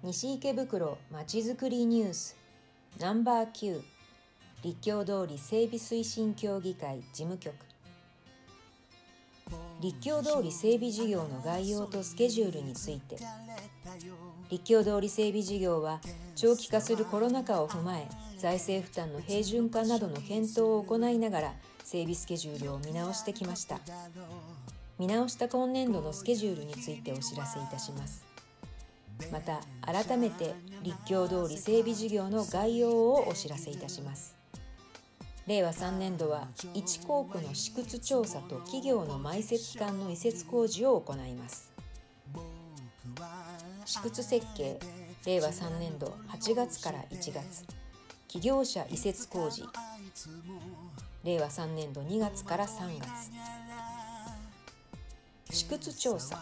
西池袋まちづくりニュース。ナンバー9立教通り整備推進協議会事務局。立教通り整備事業の概要とスケジュールについて。立教通り整備事業は長期化するコロナ禍を踏まえ財政負担の平準化などの検討を行いながら整備スケジュールを見直してきました。見直した今年度のスケジュールについてお知らせいたします。また改めて立教通り整備事業の概要をお知らせいたします。令和3年度は1校区の試掘調査と企業の埋設管の移設工事を行います。試掘設計令和3年度8月から1月。企業者移設工事。令和3年度2月から3月。試掘調査。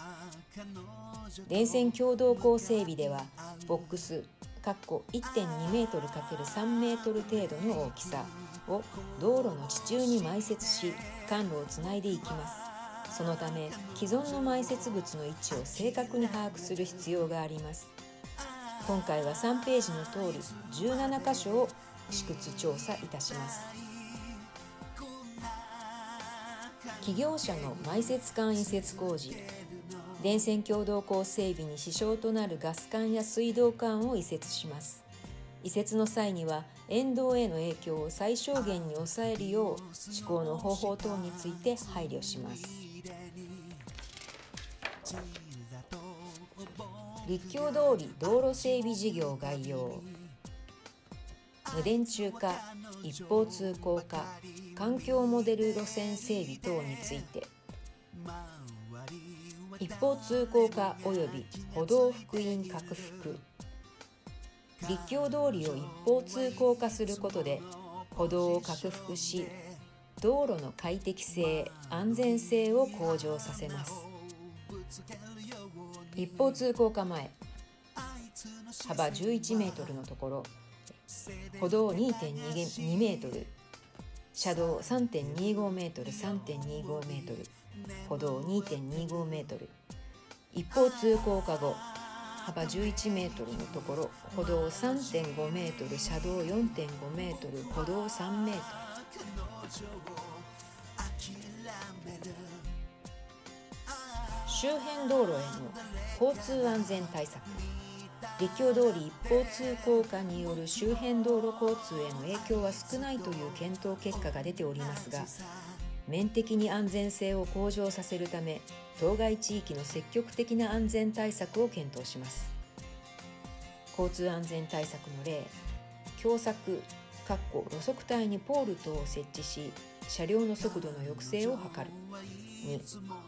電線共同構整備ではボックス1.2メートル ×3 メートル程度の大きさを道路の地中に埋設し管路をつないでいきます。そのため既存の埋設物の位置を正確に把握する必要があります。今回は3ページの通り17箇所を試掘調査いたします。企業者の埋設管移設工事電線共同構整備に支障となるガス管や水道管を移設します。移設の際には沿道への影響を最小限に抑えるよう施行の方法等について配慮します。立教通り道路整備事業概要。無電柱化一方通行化環境モデル路線整備等について。一方通行化及び歩道福音拡幅。立教通りを一方通行化することで歩道を拡幅し道路の快適性安全性を向上させます。一方通行化前幅11メートルのところ歩道2.2メートル車道3.25メートル3.25メートル歩道2.25メートル。一方通行化後幅11メートルのところ歩道3.5メートル車道4.5メートル歩道3メートル。周辺道路への交通安全対策。立教通り一方通行化による周辺道路交通への影響は少ないという検討結果が出ておりますが面的に安全性を向上させるため当該地域の積極的な安全対策を検討します。交通安全対策の例狭窄かっこ路側帯にポール等を設置し車両の速度の抑制を図る。2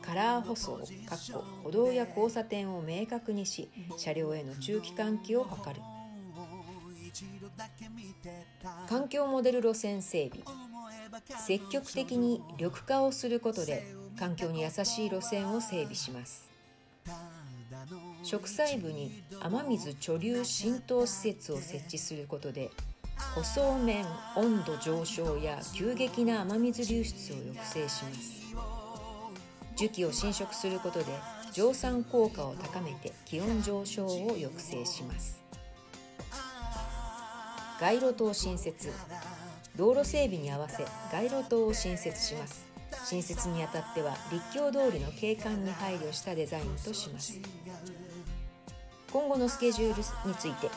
カラー舗装かっこ歩道や交差点を明確にし車両への中期換気を図る。環境モデル路線整備。積極的に緑化をすることで環境に優しい路線を整備します。植栽部に雨水貯留浸透施設を設置することで舗装面温度上昇や急激な雨水流出を抑制します。樹木を侵食することで蒸散効果を高めて気温上昇を抑制します。街路灯新設。道路整備に合わせ街路灯を新設します。新設にあたっては立教通りの景観に配慮したデザインとします。今後のスケジュールについて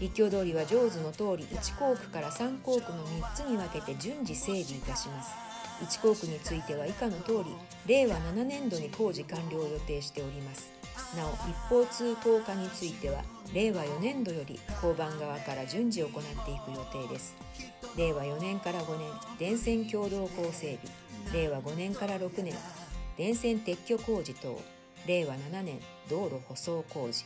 立教通りは上手の通り1校区から3校区の3つに分けて順次整備いたします。1校区については以下の通り令和7年度に工事完了を予定しております。なお一方通行化については令和4年度より交番側から順次行っていく予定です。令和4年から5年電線共同構整備令和5年から6年電線撤去工事等。令和7年道路舗装工事。